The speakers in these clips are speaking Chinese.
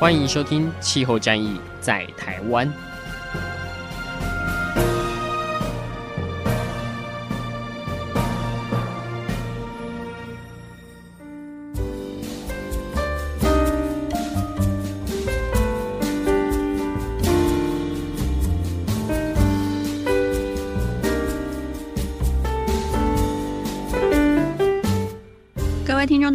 欢迎收听《气候战役在台湾》。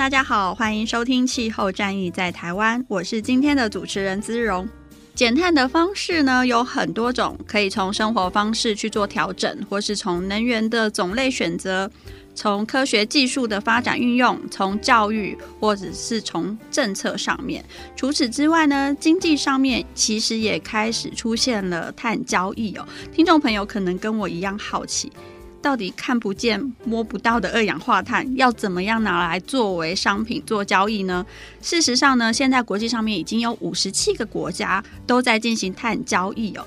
大家好，欢迎收听《气候战役在台湾》，我是今天的主持人姿蓉。减碳的方式呢有很多种，可以从生活方式去做调整，或是从能源的种类选择，从科学技术的发展运用，从教育，或者是从政策上面。除此之外呢，经济上面其实也开始出现了碳交易哦。听众朋友可能跟我一样好奇。到底看不见摸不到的二氧化碳要怎么样拿来作为商品做交易呢？事实上呢，现在国际上面已经有五十七个国家都在进行碳交易哦。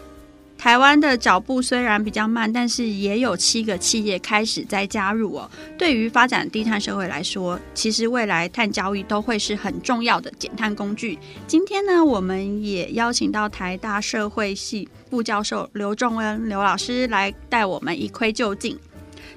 台湾的脚步虽然比较慢，但是也有七个企业开始在加入哦。对于发展低碳社会来说，其实未来碳交易都会是很重要的减碳工具。今天呢，我们也邀请到台大社会系副教授刘仲恩刘老师来带我们一窥究竟。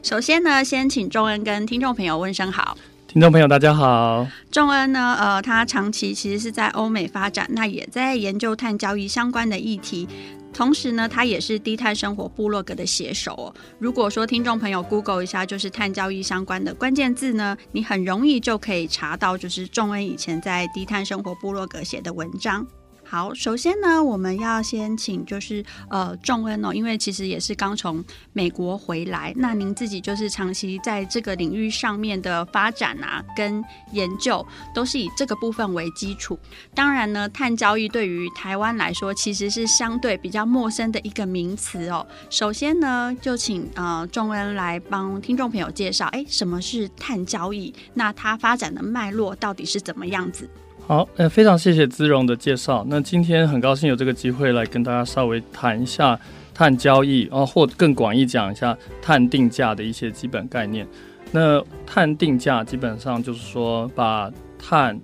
首先呢，先请仲恩跟听众朋友问声好。听众朋友，大家好。仲恩呢，呃，他长期其实是在欧美发展，那也在研究碳交易相关的议题。同时呢，他也是低碳生活部落格的写手哦。如果说听众朋友 Google 一下，就是碳交易相关的关键字呢，你很容易就可以查到，就是仲恩以前在低碳生活部落格写的文章。好，首先呢，我们要先请就是呃仲恩哦，因为其实也是刚从美国回来，那您自己就是长期在这个领域上面的发展啊，跟研究都是以这个部分为基础。当然呢，碳交易对于台湾来说，其实是相对比较陌生的一个名词哦。首先呢，就请呃仲恩来帮听众朋友介绍，哎，什么是碳交易？那它发展的脉络到底是怎么样子？好，呃，非常谢谢姿荣的介绍。那今天很高兴有这个机会来跟大家稍微谈一下碳交易，哦，或更广义讲一下碳定价的一些基本概念。那碳定价基本上就是说，把碳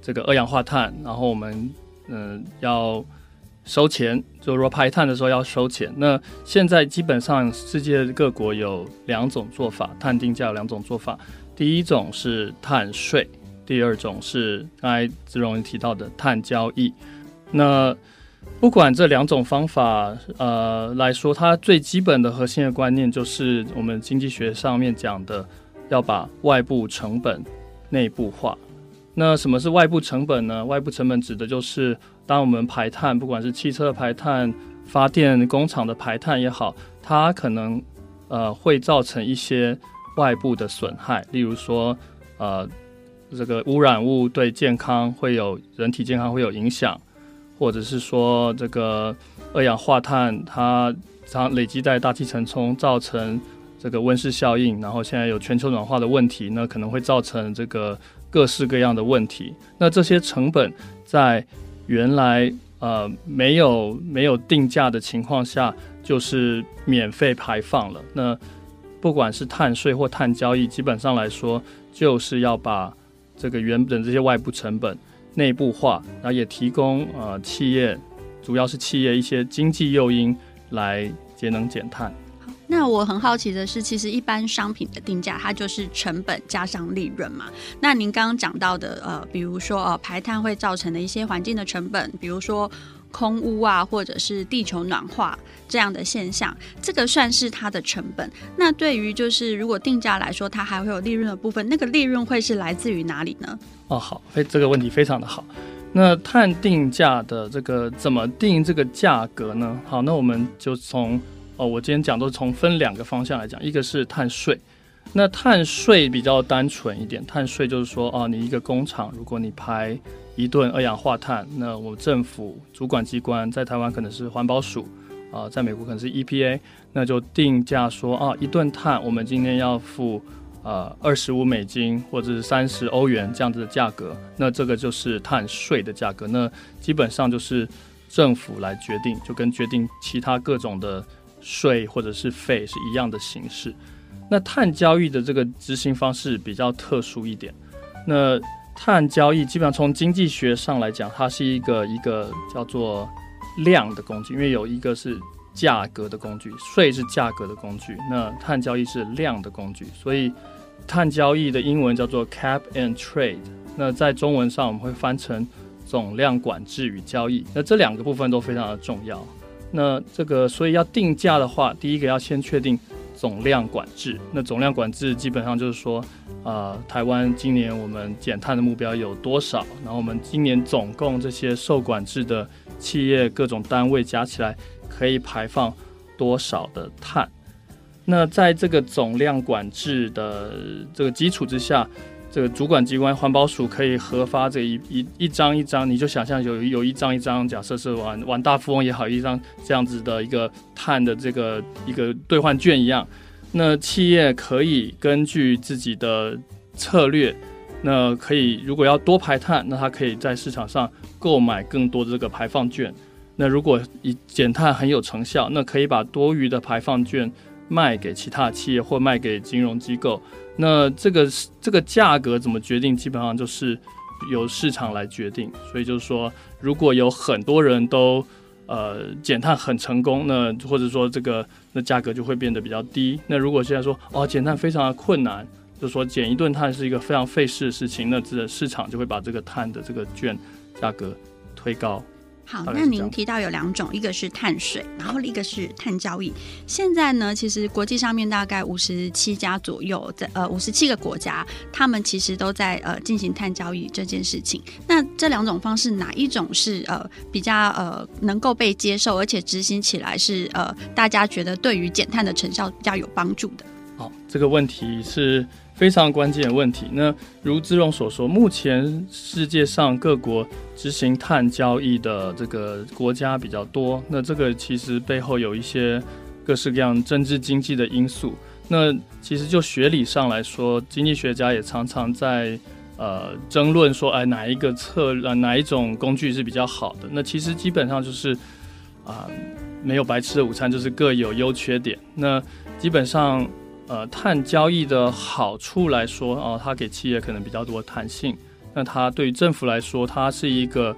这个二氧化碳，然后我们嗯、要收钱，就是说排碳的时候要收钱。那现在基本上世界各国有两种做法，碳定价有两种做法。第一种是碳税。第二种是刚才姿蓉提到的碳交易。那不管这两种方法，呃来说，它最基本的核心的观念就是我们经济学上面讲的，要把外部成本内部化。那什么是外部成本呢？外部成本指的就是当我们排碳，不管是汽车的排碳、发电工厂的排碳也好，它可能呃会造成一些外部的损害，例如说呃。这个污染物对健康会有人体健康会有影响，或者是说这个二氧化碳它常累积在大气层中，造成这个温室效应，然后现在有全球暖化的问题，那可能会造成这个各式各样的问题。那这些成本在原来呃没有没有定价的情况下，就是免费排放了。那不管是碳税或碳交易，基本上来说就是要把这个原本这些外部成本内部化，然后也提供呃企业，主要是企业一些经济诱因来节能减碳。那我很好奇的是，其实一般商品的定价它就是成本加上利润嘛？那您刚刚讲到的呃，比如说呃排碳会造成的一些环境的成本，比如说。空污啊，或者是地球暖化这样的现象，这个算是它的成本。那对于就是如果定价来说，它还会有利润的部分，那个利润会是来自于哪里呢？哦，好，哎，这个问题非常的好。那碳定价的这个怎么定这个价格呢？好，那我们就从哦，我今天讲都是从分两个方向来讲，一个是碳税，那碳税比较单纯一点，碳税就是说，哦，你一个工厂，如果你排一吨二氧化碳，那我政府主管机关在台湾可能是环保署，啊，在美国可能是 EPA，那就定价说，啊，一吨碳我们今天要付呃二十五美金或者是三十欧元这样子的价格，那这个就是碳税的价格，那基本上就是政府来决定，就跟决定其他各种的税或者是费是一样的形式。那碳交易的这个执行方式比较特殊一点。那碳交易基本上从经济学上来讲，它是一个一个叫做量的工具，因为有一个是价格的工具，税是价格的工具，那碳交易是量的工具，所以碳交易的英文叫做 Cap and Trade。那在中文上我们会翻成总量管制与交易。那这两个部分都非常的重要。那这个所以要定价的话，第一个要先确定。总量管制，那总量管制基本上就是说，呃，台湾今年我们减碳的目标有多少？然后我们今年总共这些受管制的企业各种单位加起来可以排放多少的碳？那在这个总量管制的这个基础之下，这个主管机关环保署可以核发这一一一张一张，你就想象有有一张一张，假设是玩玩大富翁也好，一张这样子的一个碳的这个一个兑换券一样。那企业可以根据自己的策略，那可以如果要多排碳，那它可以在市场上购买更多的这个排放券。那如果以减碳很有成效，那可以把多余的排放券卖给其他企业或卖给金融机构。那这个这个价格怎么决定？基本上就是由市场来决定。所以就是说，如果有很多人都呃减碳很成功，那或者说这个那价格就会变得比较低。那如果现在说哦减碳非常的困难，就是说减一顿碳是一个非常费事的事情，那这个市场就会把这个碳的这个券价格推高。好，那您提到有两种，一个是碳税，然后一个是碳交易。现在呢，其实国际上面大概五十七家左右，在呃五十七个国家，他们其实都在呃进行碳交易这件事情。那这两种方式，哪一种是呃比较呃能够被接受，而且执行起来是呃大家觉得对于减碳的成效比较有帮助的？好，这个问题是非常关键的问题。那如姿蓉所说，目前世界上各国执行碳交易的这个国家比较多。那这个其实背后有一些各式各样政治经济的因素。那其实就学理上来说，经济学家也常常在呃争论说，哎，哪一个策呃哪一种工具是比较好的？那其实基本上就是啊、没有白吃的午餐，就是各有优缺点。那基本上。呃，碳交易的好处来说，哦，它给企业可能比较多弹性。那它对于政府来说，它是一个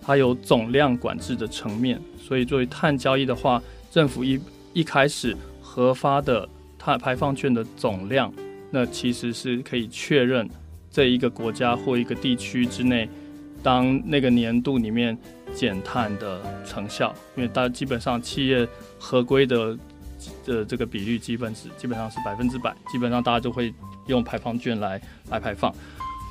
它有总量管制的层面。所以作为碳交易的话，政府一一开始核发的碳排放券的总量，那其实是可以确认这一个国家或一个地区之内，当那个年度里面减碳的成效。因为大基本上企业合规的。的这个比率基本是基本上是百分之百，基本上大家都会用排放券来来排放。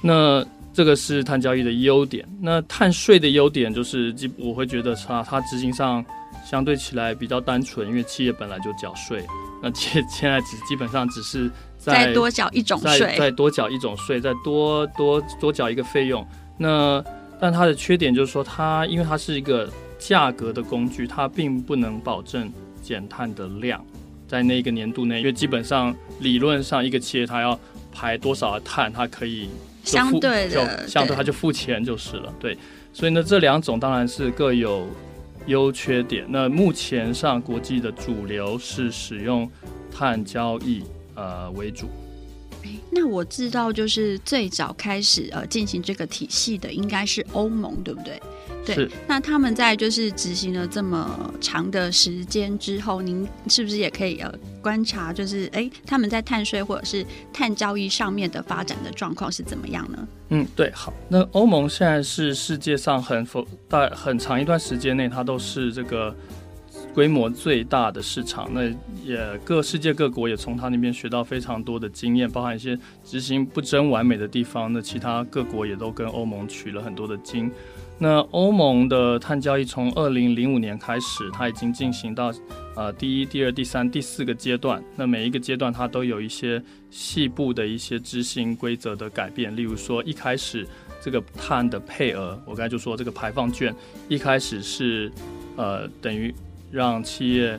那这个是碳交易的优点。那碳税的优点就是，基我会觉得它它执行上相对起来比较单纯，因为企业本来就缴税。那现现在只基本上只是再多缴一种税，再多缴一种税，再多多多缴一个费用。那但它的缺点就是说，它因为它是一个价格的工具，它并不能保证。减碳的量，在那个年度内，因为基本上理论上一个企业它要排多少的碳，它可以相对的就相对它就付钱就是了，对。所以呢，这两种当然是各有优缺点。那目前上国际的主流是使用碳交易呃为主。那我知道，就是最早开始呃进行这个体系的应该是欧盟，对不对？对。那他们在就是执行了这么长的时间之后，您是不是也可以呃观察，就是哎他们在碳税或者是碳交易上面的发展的状况是怎么样呢？嗯，对，好。那欧盟现在是世界上很否在很长一段时间内，它都是这个。规模最大的市场，那也各世界各国也从他那边学到非常多的经验，包含一些执行不真完美的地方。那其他各国也都跟欧盟取了很多的经。那欧盟的碳交易从二零零五年开始，它已经进行到呃第一、第二、第三、第四个阶段。那每一个阶段它都有一些细部的一些执行规则的改变。例如说，一开始这个碳的配额，我刚才就说这个排放券一开始是呃等于让企业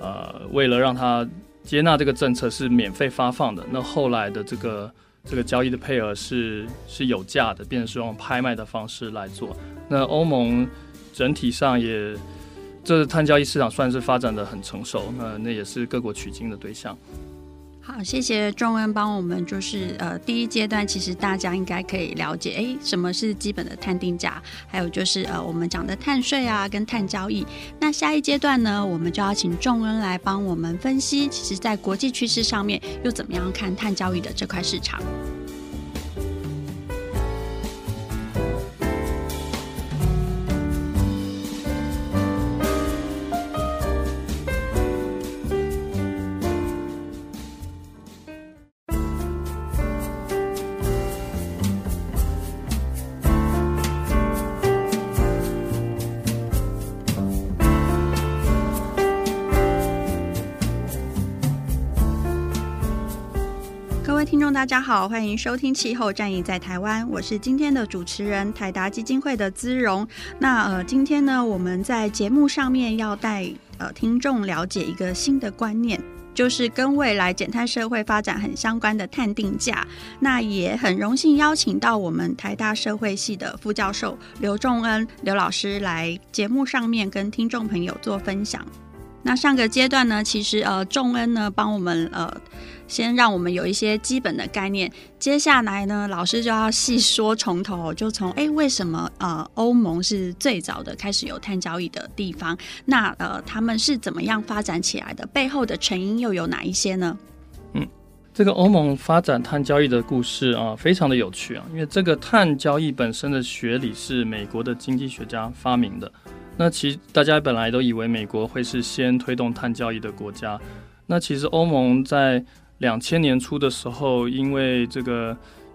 呃为了让它接纳这个政策是免费发放的。那后来的这个。这个交易的配额是是有价的，变成是用拍卖的方式来做。那欧盟整体上也，这碳交易市场算是发展的很成熟，那那也是各国取经的对象。好，谢谢仲恩帮我们，就是呃，第一阶段其实大家应该可以了解，哎，什么是基本的碳定价，还有就是呃，我们讲的碳税啊，跟碳交易。那下一阶段呢，我们就要请仲恩来帮我们分析，其实在国际趋势上面又怎么样看碳交易的这块市场。大家好，欢迎收听《气候战役在台湾》，我是今天的主持人台达基金会的姿蓉。那呃，今天呢，我们在节目上面要带呃听众了解一个新的观念，就是跟未来减碳社会发展很相关的碳定价。那也很荣幸邀请到我们台大社会系的副教授刘仲恩刘老师来节目上面跟听众朋友做分享。那上个阶段呢，其实呃，仲恩呢帮我们呃。先让我们有一些基本的概念，接下来呢，老师就要细说从头，就从哎，为什么呃欧盟是最早的开始有碳交易的地方？那呃他们是怎么样发展起来的？背后的成因又有哪一些呢？嗯，这个欧盟发展碳交易的故事啊，非常的有趣啊，因为这个碳交易本身的学理是美国的经济学家发明的。那其大家本来都以为美国会是先推动碳交易的国家，那其实欧盟在两千年初的时候，因为这个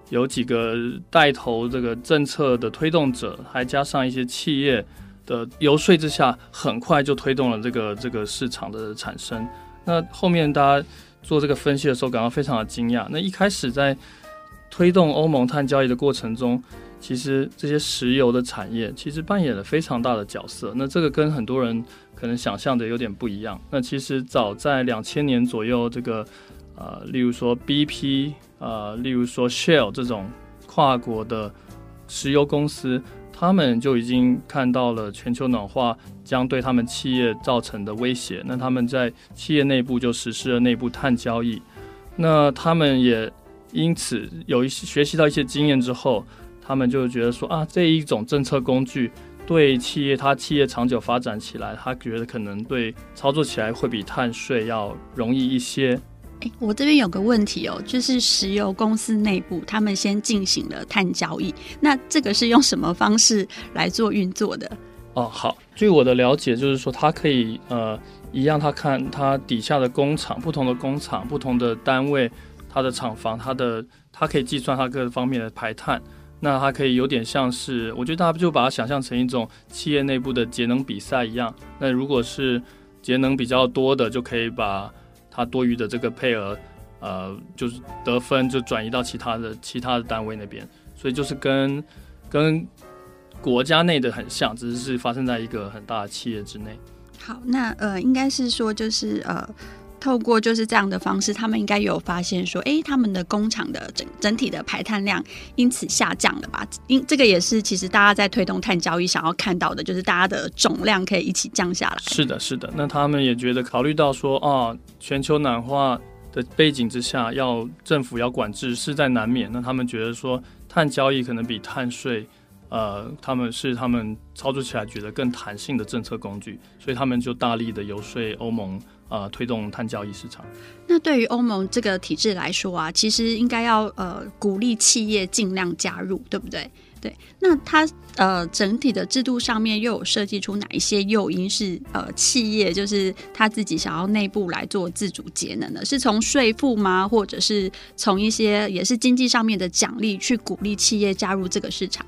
有几个带头这个政策的推动者，还加上一些企业的游说之下，很快就推动了这个这个市场的产生。那后面大家做这个分析的时候，感到非常的惊讶。那一开始在推动欧盟碳交易的过程中，其实这些石油的产业其实扮演了非常大的角色。那这个跟很多人可能想象的有点不一样。那其实早在两千年左右，这个呃，例如说 BP，呃，例如说 Shell 这种跨国的石油公司，他们就已经看到了全球暖化将对他们企业造成的威胁。那他们在企业内部就实施了内部碳交易。那他们也因此有一些学习到一些经验之后，他们就觉得说啊，这一种政策工具对企业，它企业长久发展起来，他觉得可能对操作起来会比碳税要容易一些。欸、我这边有个问题哦，就是石油公司内部他们先进行了碳交易，那这个是用什么方式来做运作的？哦，好，据我的了解，就是说它可以呃一样，他看它底下的工厂，不同的工厂、不同的单位，它的厂房，它的它可以计算它各方面的排碳，那它可以有点像是，我觉得大家就把它想象成一种企业内部的节能比赛一样。那如果是节能比较多的，就可以把他多余的这个配额，呃，就是得分就转移到其他的其他的单位那边，所以就是跟跟国家内的很像，只是是发生在一个很大的企业之内。好，那呃，应该是说就是呃。透过就是这样的方式，他们应该有发现说，哎，他们的工厂的整整体的排碳量因此下降了吧？因这个也是其实大家在推动碳交易想要看到的，就是大家的总量可以一起降下来。是的，是的。那他们也觉得考虑到说，啊，全球暖化的背景之下，要政府要管制势在难免。那他们觉得说，碳交易可能比碳税，呃，他们是他们操作起来觉得更弹性的政策工具，所以他们就大力的游说欧盟。呃，推动碳交易市场。那对于欧盟这个体制来说啊，其实应该要呃鼓励企业尽量加入，对不对？对。那它呃整体的制度上面又有设计出哪一些诱因是呃企业就是他自己想要内部来做自主节能的？是从税负吗？或者是从一些也是经济上面的奖励去鼓励企业加入这个市场？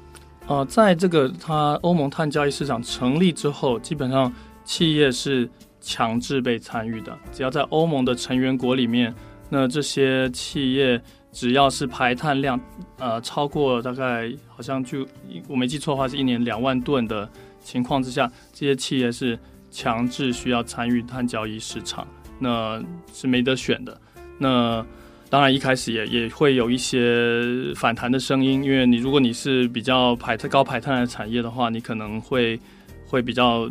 呃，在这个它欧盟碳交易市场成立之后，基本上企业是强制被参与的。只要在欧盟的成员国里面，那这些企业只要是排碳量呃超过大概好像就我没记错的话，是一年两万吨的情况之下，这些企业是强制需要参与碳交易市场，那是没得选的。那当然，一开始也也会有一些反弹的声音，因为你如果你是比较排碳高排碳的产业的话，你可能会会比较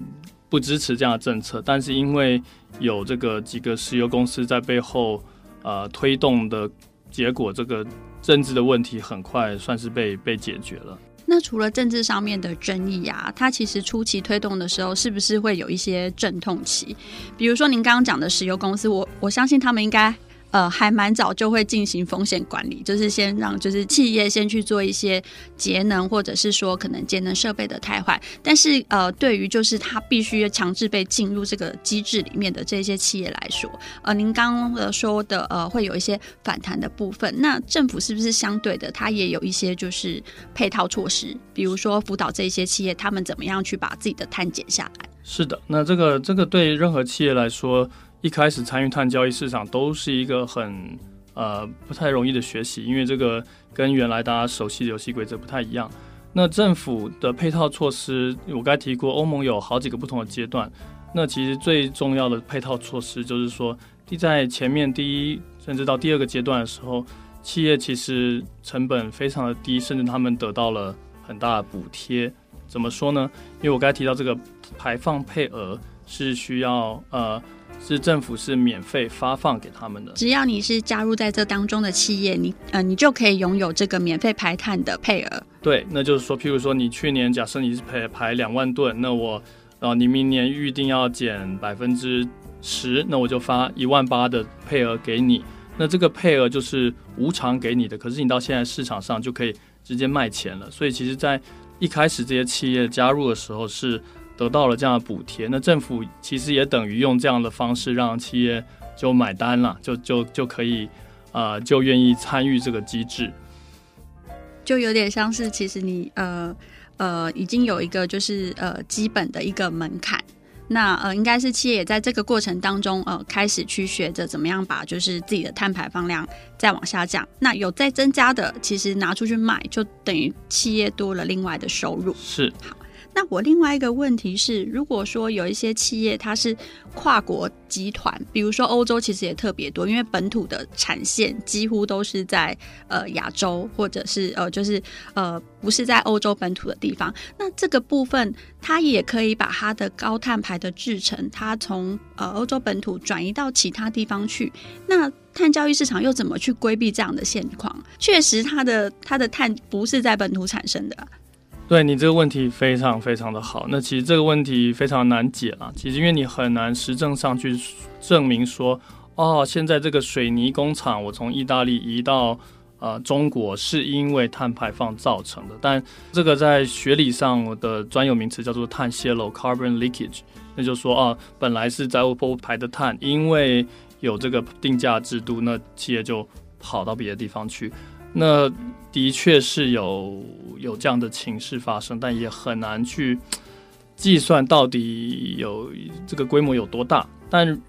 不支持这样的政策。但是因为有这个几个石油公司在背后呃推动的结果，这个政治的问题很快算是被被解决了。那除了政治上面的争议啊，它其实初期推动的时候，是不是会有一些阵痛期？比如说您刚刚讲的石油公司，我我相信他们应该。呃，还蛮早就会进行风险管理，就是先让就是企业先去做一些节能，或者是说可能节能设备的汰换。但是呃，对于就是它必须强制被进入这个机制里面的这些企业来说，呃，您刚刚说的呃，会有一些反弹的部分。那政府是不是相对的，它也有一些就是配套措施，比如说辅导这些企业，他们怎么样去把自己的碳减下来？是的，那这个这个对任何企业来说。一开始参与碳交易市场都是一个很呃不太容易的学习，因为这个跟原来大家熟悉的游戏规则不太一样。那政府的配套措施，我刚才提过，欧盟有好几个不同的阶段。那其实最重要的配套措施就是说，在前面第一甚至到第二个阶段的时候，企业其实成本非常的低，甚至他们得到了很大的补贴。怎么说呢？因为我刚才提到这个排放配额是需要呃。是政府是免费发放给他们的，只要你是加入在这当中的企业，你呃你就可以拥有这个免费排碳的配额。对，那就是说，譬如说你去年假设你是排排两万吨，那我呃你明年预定要减百分之十，那我就发一万八的配额给你。那这个配额就是无偿给你的，可是你到现在市场上就可以直接卖钱了。所以其实，在一开始这些企业加入的时候是。得到了这样的补贴，那政府其实也等于用这样的方式让企业就买单了，就就就可以，呃，就愿意参与这个机制，就有点像是其实你呃呃已经有一个就是呃基本的一个门槛，那呃应该是企业也在这个过程当中呃开始去学着怎么样把就是自己的碳排放量再往下降，那有再增加的，其实拿出去卖就等于企业多了另外的收入，是。好。那我另外一个问题是，如果说有一些企业它是跨国集团，比如说欧洲其实也特别多，因为本土的产线几乎都是在呃亚洲或者是呃就是呃不是在欧洲本土的地方。那这个部分它也可以把它的高碳排的制程，它从呃欧洲本土转移到其他地方去。那碳交易市场又怎么去规避这样的现况？确实，它的它的碳不是在本土产生的。对你这个问题非常非常的好，那其实这个问题非常难解了。其实因为你很难实证上去证明说，哦，现在这个水泥工厂我从意大利移到呃中国是因为碳排放造成的。但这个在学理上我的专有名词叫做碳泄漏 （carbon leakage），那就说啊，本来是在欧排的碳，因为有这个定价制度，那企业就跑到别的地方去。那的确是有有这样的情势发生，但也很难去计算到底有这个规模有多大。但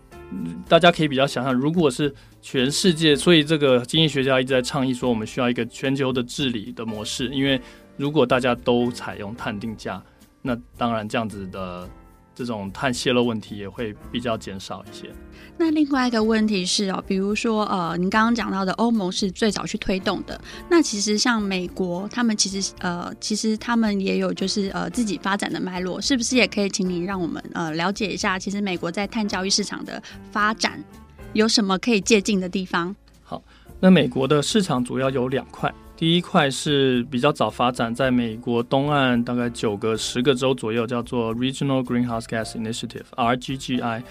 大家可以比较想象，如果是全世界，所以这个经济学家一直在倡议说，我们需要一个全球的治理的模式，因为如果大家都采用碳定价，那当然这样子的。这种碳泄漏问题也会比较减少一些。那另外一个问题是哦，比如说呃，您刚刚讲到的欧盟是最早去推动的。那其实像美国，他们其实呃，其实他们也有就是呃自己发展的脉络，是不是也可以请您让我们呃了解一下，其实美国在碳交易市场的发展有什么可以借鉴的地方？好，那美国的市场主要有两块。第一块是比较早发展，在美国东岸大概九个、十个州左右，叫做 Regional Greenhouse Gas Initiative（RGGI）。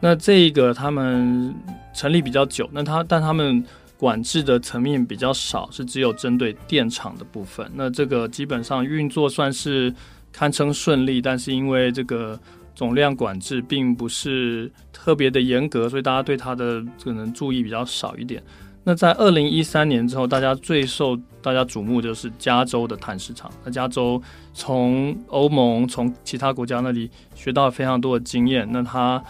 那这个他们成立比较久，那他但他们管制的层面比较少，是只有针对电厂的部分。那这个基本上运作算是堪称顺利，但是因为这个总量管制并不是特别的严格，所以大家对它的可能注意比较少一点。那在二零一三年之后，大家最受大家瞩目就是加州的碳市场。那加州从欧盟、从其他国家那里学到了非常多的经验。那它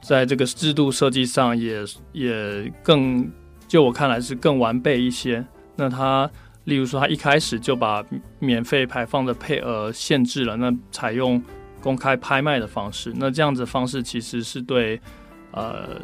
在这个制度设计上也也更，就我看来是更完备一些。那它例如说，它一开始就把免费排放的配额限制了，那采用公开拍卖的方式。那这样子方式其实是对呃。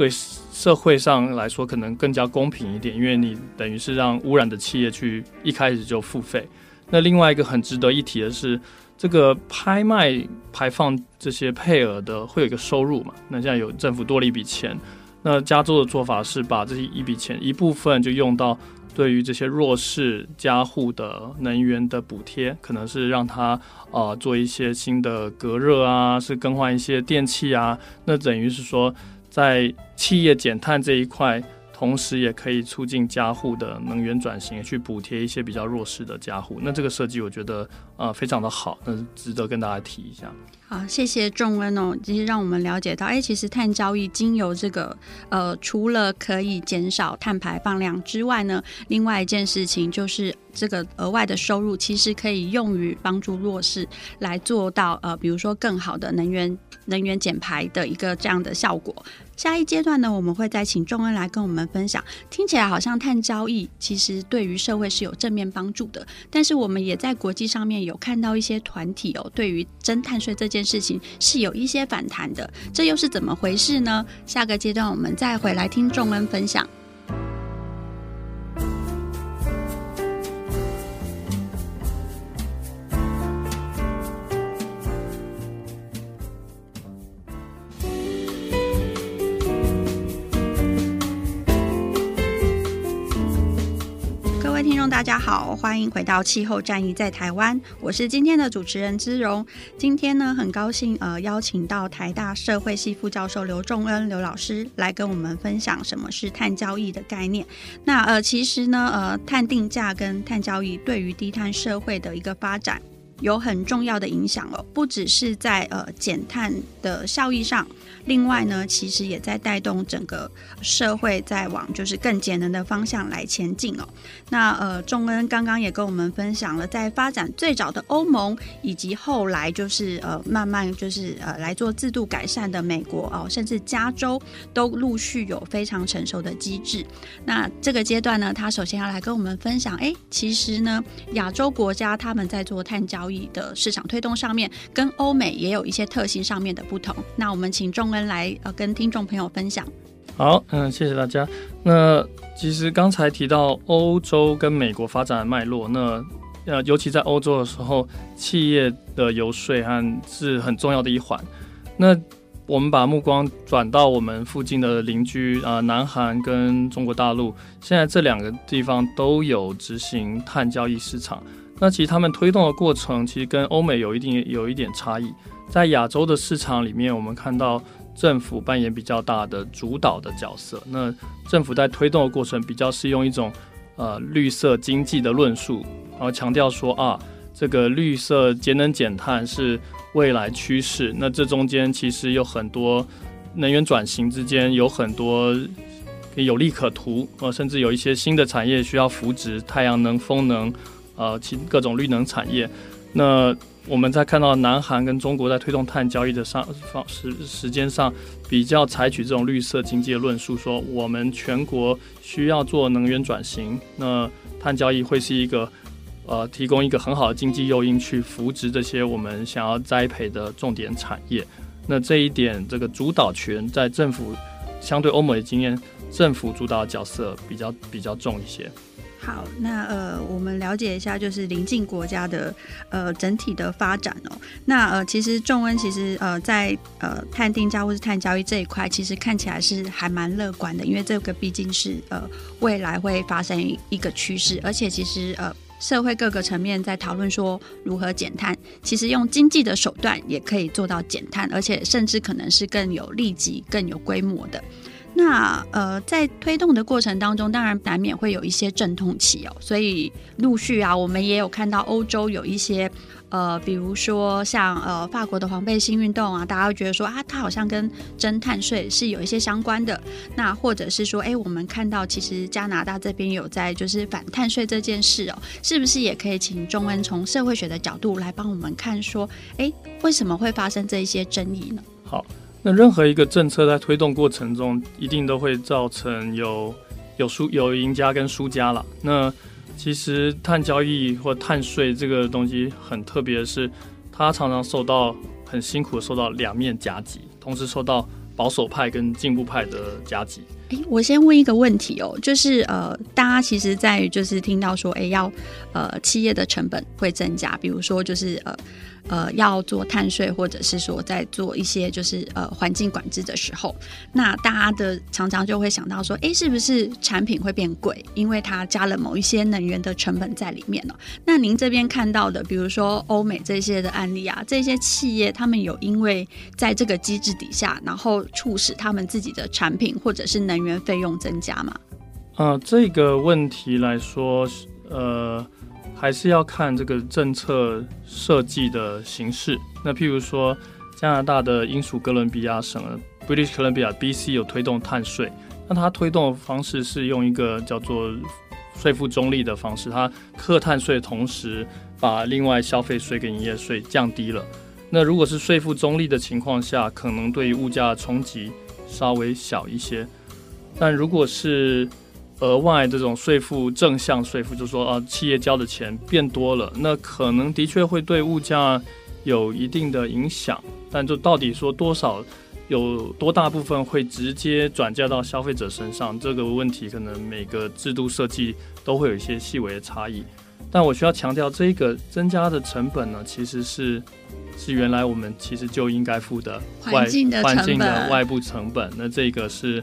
对社会上来说，可能更加公平一点，因为你等于是让污染的企业去一开始就付费。那另外一个很值得一提的是，这个拍卖排放这些配额的会有一个收入嘛？那现在有政府多了一笔钱。那加州的做法是把这一笔钱一部分就用到对于这些弱势家户的能源的补贴，可能是让他呃做一些新的隔热啊，是更换一些电器啊。那等于是说。在企业减碳这一块，同时也可以促进家户的能源转型，去补贴一些比较弱势的家户。那这个设计我觉得呃非常的好，那值得跟大家提一下。好，谢谢仲恩哦。其实让我们了解到，哎，其实碳交易经由这个呃，除了可以减少碳排放量之外呢，另外一件事情就是这个额外的收入，其实可以用于帮助弱势来做到呃，比如说更好的能源能源减排的一个这样的效果。下一阶段呢，我们会再请仲恩来跟我们分享。听起来好像碳交易其实对于社会是有正面帮助的，但是我们也在国际上面有有看到一些团体哦，对于征碳税这件事情是有一些反弹的，这又是怎么回事呢？下个阶段我们再回来听众恩分享。众大家好，欢迎回到气候战役在台湾，我是今天的主持人姿蓉。今天呢，很高兴呃邀请到台大社会系副教授刘仲恩刘老师来跟我们分享什么是碳交易的概念。那呃其实呢呃碳定价跟碳交易对于低碳社会的一个发展有很重要的影响哦，不只是在呃减碳的效益上。另外呢，其实也在带动整个社会在往就是更节能的方向来前进哦。那呃，仲恩刚刚也跟我们分享了，在发展最早的欧盟，以及后来就是呃慢慢就是呃来做制度改善的美国哦，甚至加州都陆续有非常成熟的机制。那这个阶段呢，他首先要来跟我们分享，哎，其实呢，亚洲国家他们在做碳交易的市场推动上面，跟欧美也有一些特性上面的不同。那我们请仲恩来呃跟听众朋友分享。好，嗯，谢谢大家。那其实刚才提到欧洲跟美国发展的脉络，那呃，尤其在欧洲的时候，企业的游说和是很重要的一环。那我们把目光转到我们附近的邻居啊，南韩跟中国大陆，现在这两个地方都有执行碳交易市场。那其实他们推动的过程，其实跟欧美有一定有一点差异。在亚洲的市场里面，我们看到政府扮演比较大的主导的角色。那政府在推动的过程，比较是用一种呃绿色经济的论述，然后强调说啊，这个绿色节能减碳是未来趋势。那这中间其实有很多能源转型之间有很多有利可图，呃，甚至有一些新的产业需要扶植，太阳能、风能，呃，其各种绿能产业。那我们在看到南韩跟中国在推动碳交易的上方时时间上，比较采取这种绿色经济的论述，说我们全国需要做能源转型，那碳交易会是一个呃提供一个很好的经济诱因去扶植这些我们想要栽培的重点产业。那这一点这个主导权在政府相对欧美的经验，政府主导的角色比较比较重一些。好，那呃，我们了解一下，就是邻近国家的呃整体的发展哦。那呃，其实仲恩其实呃在呃碳定价或是碳交易这一块，其实看起来是还蛮乐观的，因为这个毕竟是呃未来会发生一个趋势，而且其实呃社会各个层面在讨论说如何减碳，其实用经济的手段也可以做到减碳，而且甚至可能是更有利己、更有规模的。那呃，在推动的过程当中，当然难免会有一些阵痛期哦，所以陆续啊，我们也有看到欧洲有一些呃，比如说像呃法国的黄背心运动啊，大家会觉得说啊，它好像跟征碳税是有一些相关的。那或者是说，哎，我们看到其实加拿大这边有在就是反碳税这件事哦，是不是也可以请中恩从社会学的角度来帮我们看说，哎，为什么会发生这一些争议呢？好。那任何一个政策在推动过程中，一定都会造成有有输有赢家跟输家了。那其实碳交易或碳税这个东西很特别的是，它常常受到很辛苦受到两面夹击，同时受到保守派跟进步派的夹击。诶，我先问一个问题哦，就是呃，大家其实在就是听到说，诶，要呃企业的成本会增加，比如说就是呃。呃，要做碳税，或者是说在做一些就是呃环境管制的时候，那大家的常常就会想到说，哎，是不是产品会变贵？因为它加了某一些能源的成本在里面呢？那您这边看到的，比如说欧美这些的案例啊，这些企业他们有因为在这个机制底下，然后促使他们自己的产品或者是能源费用增加吗？呃，这个问题来说，呃。还是要看这个政策设计的形式。那譬如说，加拿大的英属哥伦比亚省 （British Columbia, BC） 有推动碳税，那它推动的方式是用一个叫做税负中立的方式，它课碳税同时把另外消费税跟营业税降低了。那如果是税负中立的情况下，可能对于物价冲击稍微小一些。但如果是额外这种税负正向税负，就是说啊，企业交的钱变多了，那可能的确会对物价有一定的影响。但就到底说多少，有多大部分会直接转嫁到消费者身上，这个问题可能每个制度设计都会有一些细微的差异。但我需要强调，这个增加的成本呢，其实是是原来我们其实就应该付的外环境的，环境的外部成本。那这个是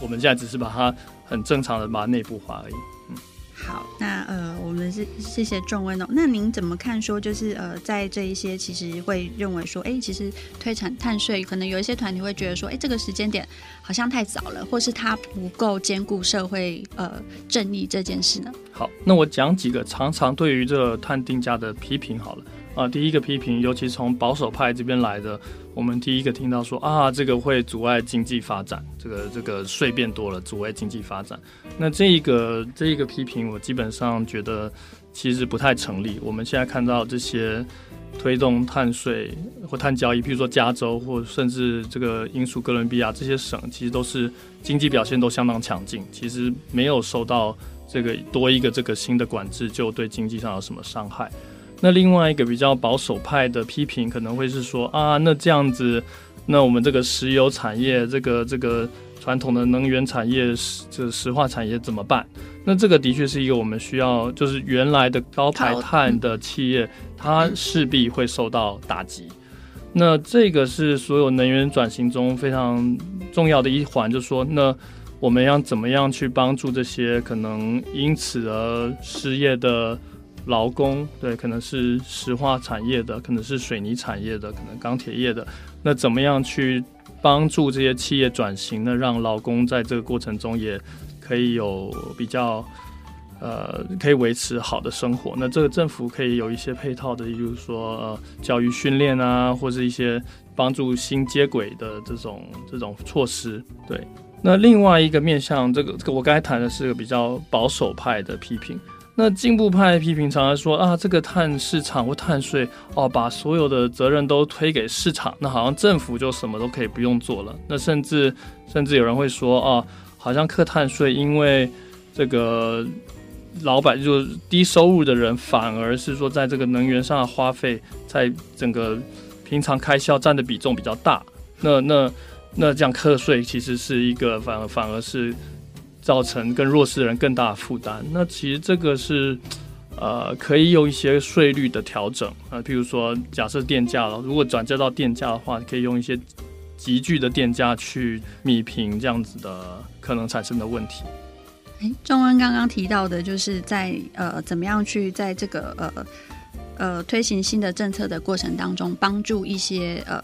我们现在只是把它。很正常的把它内部化而已。嗯，好，那呃，我们是谢谢仲恩哦。那您怎么看？说就是呃，在这一些其实会认为说，哎，其实推产碳税，可能有一些团体会觉得说，哎，这个时间点好像太早了，或是它不够兼顾社会呃正义这件事呢？好，那我讲几个常常对于这个碳定价的批评好了。啊，第一个批评，尤其从保守派这边来的，我们第一个听到说啊，这个会阻碍经济发展，这个这个税变多了，阻碍经济发展。那这一个这一个批评，我基本上觉得其实不太成立。我们现在看到这些推动碳税或碳交易，比如说加州或甚至这个英属哥伦比亚这些省，其实都是经济表现都相当强劲，其实没有受到这个多一个这个新的管制就对经济上有什么伤害。那另外一个比较保守派的批评可能会是说啊，那这样子，那我们这个石油产业，这个这个传统的能源产业，这个石化产业怎么办？那这个的确是一个我们需要，就是原来的高排碳的企业，它势必会受到打击。那这个是所有能源转型中非常重要的一环，就是说，那我们要怎么样去帮助这些可能因此而失业的？劳工，对，可能是石化产业的，可能是水泥产业的，可能钢铁业的。那怎么样去帮助这些企业转型呢？让劳工在这个过程中也可以有比较呃，可以维持好的生活。那这个政府可以有一些配套的，例如说呃，教育训练啊，或是一些帮助新接轨的这种这种措施。对，那另外一个面向，这个这个我刚才谈的是个比较保守派的批评。那进步派批评常常说啊，这个碳市场或碳税哦，把所有的责任都推给市场，那好像政府就什么都可以不用做了。那甚至甚至有人会说啊，好像课碳税，因为这个老板就是低收入的人，反而是说在这个能源上的花费，在整个平常开销占的比重比较大。那那那这样课税其实是一个反而反而是。造成更弱势人更大的负担。那其实这个是，呃，可以用一些税率的调整啊，呃，譬如说，假设电价了，如果转嫁到电价的话，可以用一些急剧的电价去弭平这样子的可能产生的问题。诶，仲恩刚刚提到的，就是在呃，怎么样去在这个呃呃推行新的政策的过程当中，帮助一些呃。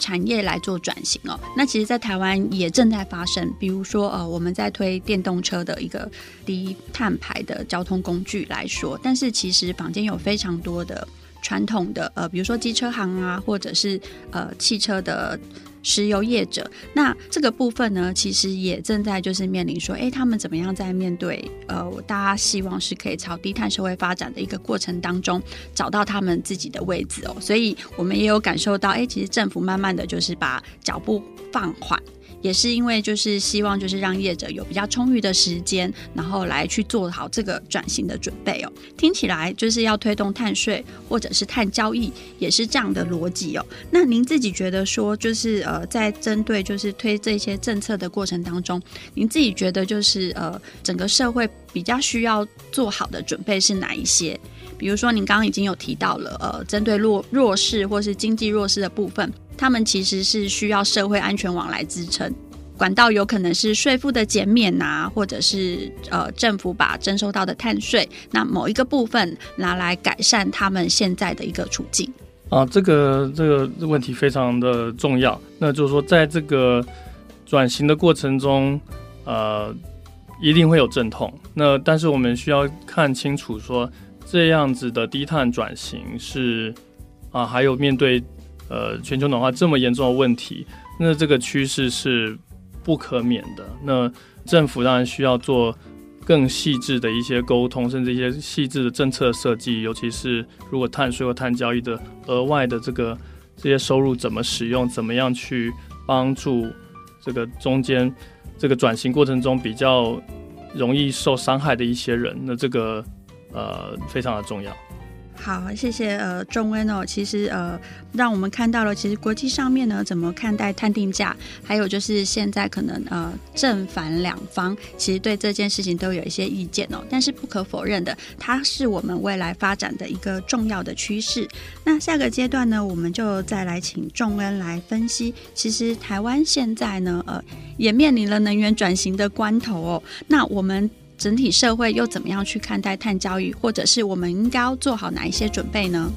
产业来做转型哦。那其实，在台湾也正在发生，比如说呃，我们在推电动车的一个低碳排的交通工具来说，但是其实坊间有非常多的传统的呃，比如说机车行啊，或者是呃汽车的。石油业者，那这个部分呢，其实也正在就是面临说，哎，他们怎么样在面对呃，大家希望是可以朝低碳社会发展的一个过程当中，找到他们自己的位置哦。所以我们也有感受到，哎，其实政府慢慢的就是把脚步放缓。也是因为就是希望就是让业者有比较充裕的时间，然后来去做好这个转型的准备哦。听起来就是要推动碳税或者是碳交易，也是这样的逻辑哦。那您自己觉得说就是呃，在针对就是推这些政策的过程当中，您自己觉得就是呃，整个社会比较需要做好的准备是哪一些？比如说您刚刚已经有提到了呃，针对弱弱势或是经济弱势的部分。他们其实是需要社会安全网来支撑，管道有可能是税负的减免呐、啊，或者是呃政府把征收到的碳税，那某一个部分拿来改善他们现在的一个处境啊，这个这个问题非常的重要。那就是说，在这个转型的过程中，呃，一定会有阵痛。那但是我们需要看清楚说，这样子的低碳转型是啊，还有面对。呃，全球暖化这么严重的问题，那这个趋势是不可免的。那政府当然需要做更细致的一些沟通，甚至一些细致的政策设计。尤其是如果碳税或碳交易的额外的这个这些收入怎么使用，怎么样去帮助这个中间这个转型过程中比较容易受伤害的一些人，那这个呃非常的重要。好，谢谢呃，仲恩哦。其实呃，让我们看到了，其实国际上面呢，怎么看待碳定价，还有就是现在可能呃，正反两方其实对这件事情都有一些意见哦。但是不可否认的，它是我们未来发展的一个重要的趋势。那下个阶段呢，我们就再来请仲恩来分析。其实台湾现在呢，呃，也面临了能源转型的关头哦。那我们。整体社会又怎么样去看待碳交易，或者是我们应该要做好哪一些准备呢？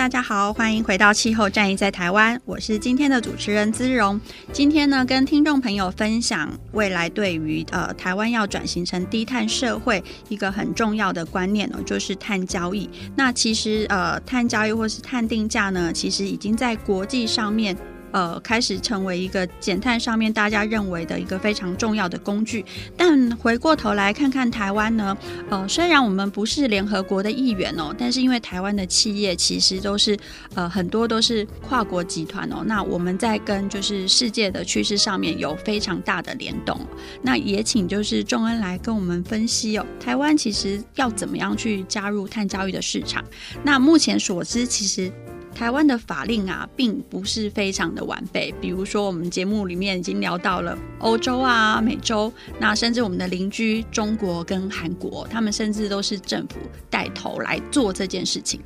大家好，欢迎回到气候战役在台湾，我是今天的主持人姿荣。今天呢，跟听众朋友分享未来对于呃台湾要转型成低碳社会一个很重要的观念呢，就是碳交易。那其实呃碳交易或是碳定价呢，其实已经在国际上面。呃，开始成为一个减碳上面大家认为的一个非常重要的工具。但回过头来看看台湾呢，呃，虽然我们不是联合国的一员哦，但是因为台湾的企业其实都是呃很多都是跨国集团哦，那我们在跟就是世界的趋势上面有非常大的联动。那也请就是仲恩来跟我们分析哦，台湾其实要怎么样去加入碳交易的市场？那目前所知，其实。台湾的法令啊，并不是非常的完备。比如说，我们节目里面已经聊到了欧洲啊、美洲，那甚至我们的邻居中国跟韩国，他们甚至都是政府带头来做这件事情。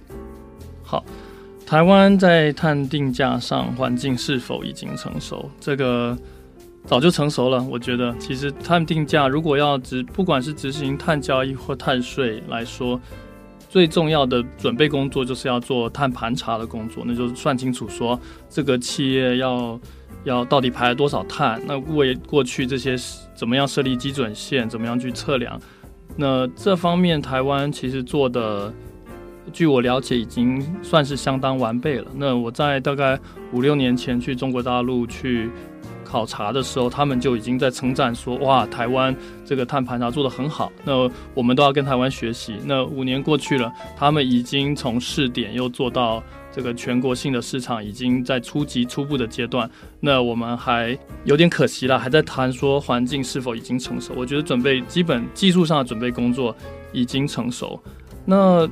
好，台湾在碳定价上环境是否已经成熟？这个早就成熟了。我觉得，其实碳定价如果要执，不管是执行碳交易或碳税来说。最重要的准备工作就是要做碳盘查的工作，那就是算清楚说这个企业要要到底排了多少碳，那为过去这些怎么样设立基准线，怎么样去测量，那这方面台湾其实做的，据我了解已经算是相当完备了。那我在大概五六年前去中国大陆去。考察的时候，他们就已经在称赞说：“哇，台湾这个碳盘查做得很好。”那我们都要跟台湾学习。那五年过去了，他们已经从试点又做到这个全国性的市场，已经在初级初步的阶段。那我们还有点可惜了，还在谈说环境是否已经成熟。我觉得准备基本技术上的准备工作已经成熟。那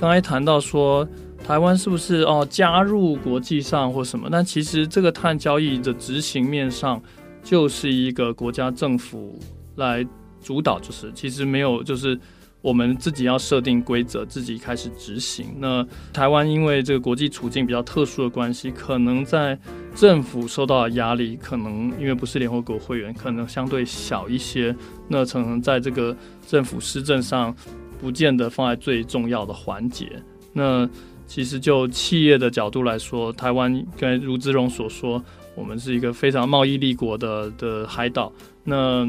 刚才谈到说。台湾是不是哦加入国际上或什么？但其实这个碳交易的执行面上就是一个国家政府来主导，就是其实没有就是。我们自己要设定规则，自己开始执行。那台湾因为这个国际处境比较特殊的关系，可能在政府受到的压力，可能因为不是联合国会员，可能相对小一些。那可能在这个政府施政上，不见得放在最重要的环节。那其实就企业的角度来说，台湾跟如之荣所说，我们是一个非常贸易立国的的海岛。那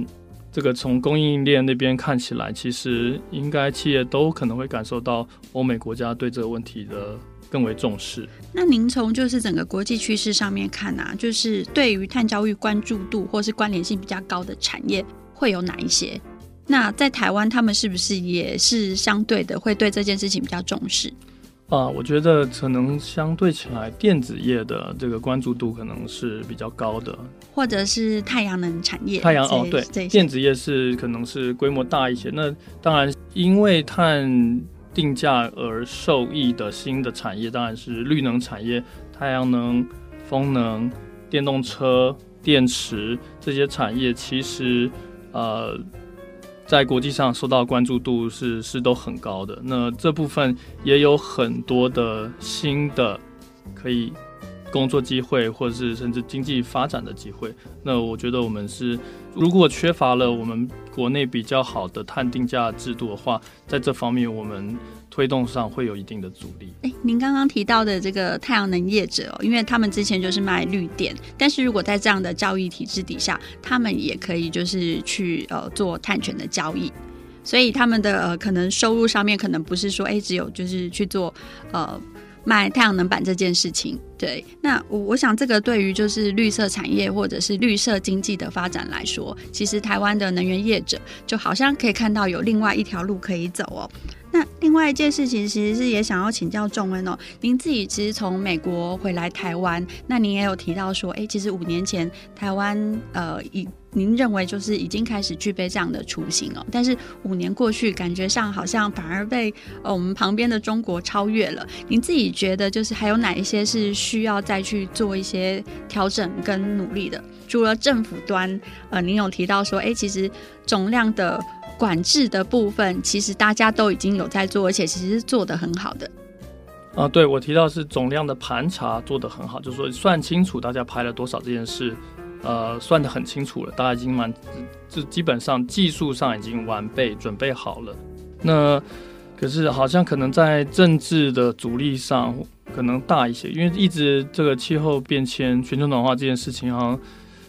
这个从供应链那边看起来，其实应该企业都可能会感受到欧美国家对这个问题的更为重视。那您从就是整个国际趋势上面看啊，就是对于碳交易关注度或是关联性比较高的产业会有哪一些？那在台湾，他们是不是也是相对的会对这件事情比较重视？啊，我觉得可能相对起来，电子业的这个关注度可能是比较高的，或者是太阳能产业。太阳哦，对，电子业是可能是规模大一些。那当然，因为碳定价而受益的新的产业，当然是绿能产业，太阳能、风能、电动车、电池这些产业，其实呃。在国际上受到关注度是是都很高的，那这部分也有很多的新的可以工作机会，或者是甚至经济发展的机会。那我觉得我们是如果缺乏了我们国内比较好的碳定价制度的话，在这方面我们。推动上会有一定的阻力。诶，您刚刚提到的这个太阳能业者哦，因为他们之前就是卖绿电，但是如果在这样的交易体制底下，他们也可以就是去呃做碳权的交易，所以他们的呃可能收入上面可能不是说诶只有就是去做呃卖太阳能板这件事情。对，那我我想这个对于就是绿色产业或者是绿色经济的发展来说，其实台湾的能源业者就好像可以看到有另外一条路可以走哦。那另外一件事情，其实是也想要请教仲恩哦。您自己其实从美国回来台湾，那您也有提到说，哎，其实五年前台湾呃，已您认为就是已经开始具备这样的雏形哦。但是五年过去，感觉上好像反而被呃我们旁边的中国超越了。您自己觉得就是还有哪一些是需要再去做一些调整跟努力的？除了政府端，呃，您有提到说，哎，其实总量的。管制的部分，其实大家都已经有在做，而且其实做得很好的。啊，对，我提到是总量的盘查做得很好，就是说算清楚大家排了多少这件事，呃，算得很清楚了，大家已经蛮，就基本上技术上已经完备准备好了。那可是好像可能在政治的阻力上可能大一些，因为一直这个气候变迁、全球暖化这件事情好像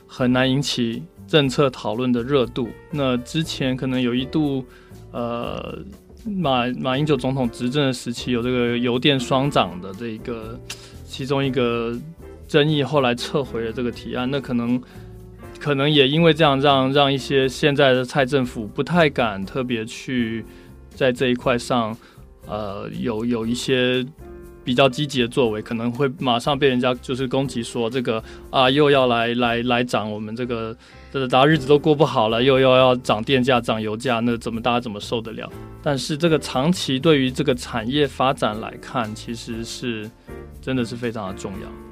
很难引起。政策讨论的热度，那之前可能有一度，呃，马马英九总统执政的时期有这个油电双涨的这个其中一个争议，后来撤回了这个提案。那可能可能也因为这样，让让一些现在的蔡政府不太敢特别去在这一块上，呃，有有一些。比较积极的作为，可能会马上被人家就是攻击说这个啊，又要来来来涨我们这个，这大家日子都过不好了，又要要涨电价、涨油价，那怎么大家怎么受得了？但是这个长期对于这个产业发展来看，其实是真的是非常的重要。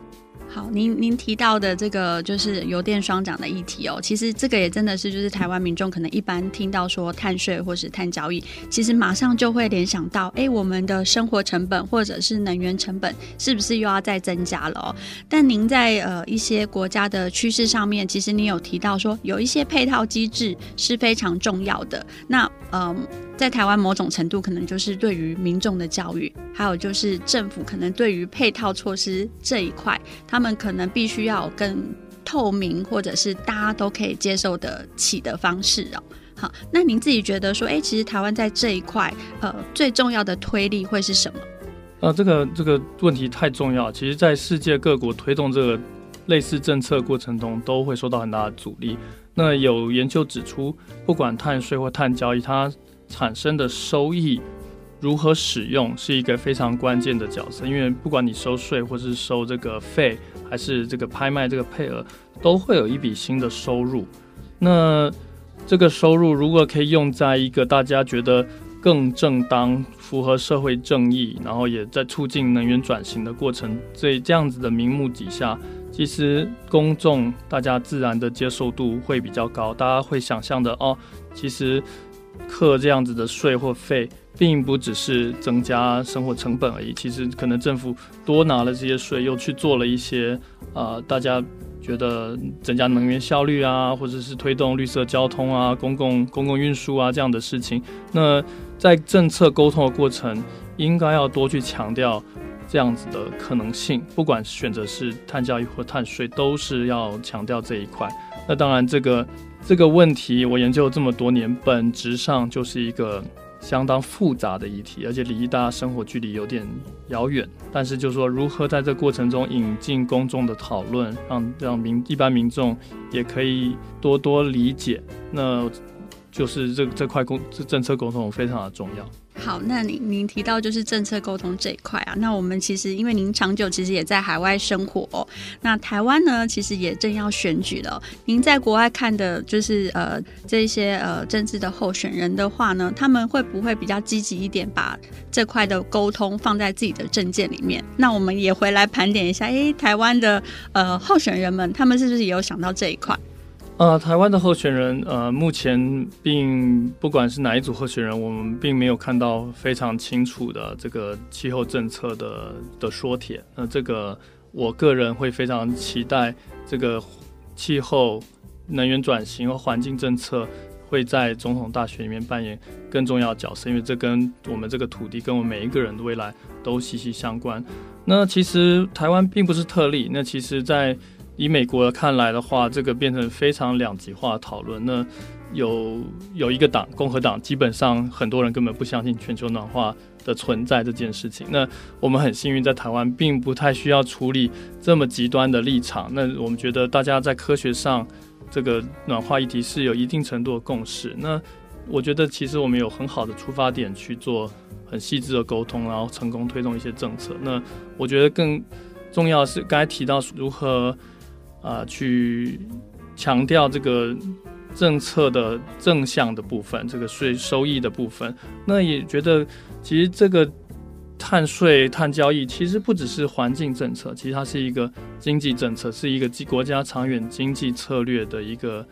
好，您您提到的这个就是油电双涨的议题哦，其实这个也真的是就是台湾民众可能一般听到说碳税或是碳交易，其实马上就会联想到，哎，我们的生活成本或者是能源成本是不是又要再增加了哦？但您在呃一些国家的趋势上面，其实你有提到说有一些配套机制是非常重要的。那嗯。在台湾某种程度可能就是对于民众的教育，还有就是政府可能对于配套措施这一块，他们可能必须要更透明，或者是大家都可以接受得起的方式哦。好，那您自己觉得说，哎，其实台湾在这一块，呃，最重要的推力会是什么？呃，这个这个问题太重要。其实，在世界各国推动这个类似政策过程中，都会受到很大的阻力。那有研究指出，不管碳税或碳交易，它产生的收益如何使用是一个非常关键的角色，因为不管你收税或是收这个费，还是这个拍卖这个配额，都会有一笔新的收入。那这个收入如果可以用在一个大家觉得更正当、符合社会正义，然后也在促进能源转型的过程，这这样子的名目底下，其实公众大家自然的接受度会比较高，大家会想象的哦，其实课这样子的税或费，并不只是增加生活成本而已，其实可能政府多拿了这些税，又去做了一些啊、大家。觉得增加能源效率啊，或者是推动绿色交通啊、公共公共运输啊这样的事情，那在政策沟通的过程，应该要多去强调这样子的可能性。不管选择是碳交易或碳税，都是要强调这一块。那当然，这个这个问题我研究这么多年，本质上就是一个。相当复杂的议题，而且离大家生活距离有点遥远。但是，就是说，如何在这过程中引进公众的讨论，让让民一般民众也可以多多理解，那就是这这块公这政策沟通非常的重要。好，那您您提到就是政策沟通这一块啊，那我们其实因为您长久其实也在海外生活，那台湾呢其实也正要选举了。您在国外看的就是呃这些呃政治的候选人的话呢，他们会不会比较积极一点，把这块的沟通放在自己的政见里面？那我们也回来盘点一下，诶，台湾的呃候选人们，他们是不是也有想到这一块？呃，台湾的候选人，呃，目前并不管是哪一组候选人，我们并没有看到非常清楚的这个气候政策的的说帖。那这个我个人会非常期待，这个气候、能源转型和环境政策会在总统大选里面扮演更重要的角色，因为这跟我们这个土地，跟我们每一个人的未来都息息相关。那其实台湾并不是特例，那其实，在以美国看来的话，这个变成非常两极化的讨论。那有有一个党，共和党，基本上很多人根本不相信全球暖化的存在这件事情。那我们很幸运，在台湾并不太需要处理这么极端的立场。那我们觉得大家在科学上，这个暖化议题是有一定程度的共识。那我觉得其实我们有很好的出发点去做很细致的沟通，然后成功推动一些政策。那我觉得更重要的是刚才提到如何。啊、去强调这个政策的正向的部分，这个税收益的部分。那也觉得，其实这个碳税、碳交易其实不只是环境政策，其实它是一个经济政策，是一个国家长远经济策略的一个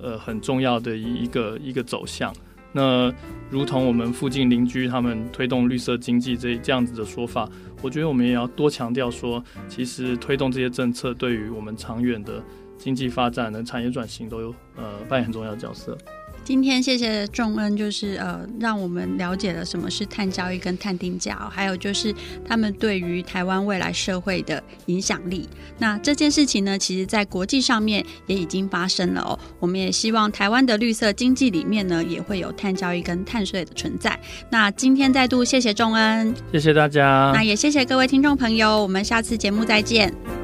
呃很重要的一个一个走向。那如同我们附近邻居他们推动绿色经济这这样子的说法。我觉得我们也要多强调说，其实推动这些政策对于我们长远的经济发展的产业转型都有呃扮演很重要的角色。今天谢谢仲恩，就是呃，让我们了解了什么是碳交易跟碳定价，还有就是他们对于台湾未来社会的影响力。那这件事情呢，其实在国际上面也已经发生了哦。我们也希望台湾的绿色经济里面呢，也会有碳交易跟碳税的存在。那今天再度谢谢仲恩，谢谢大家，那也谢谢各位听众朋友，我们下次节目再见。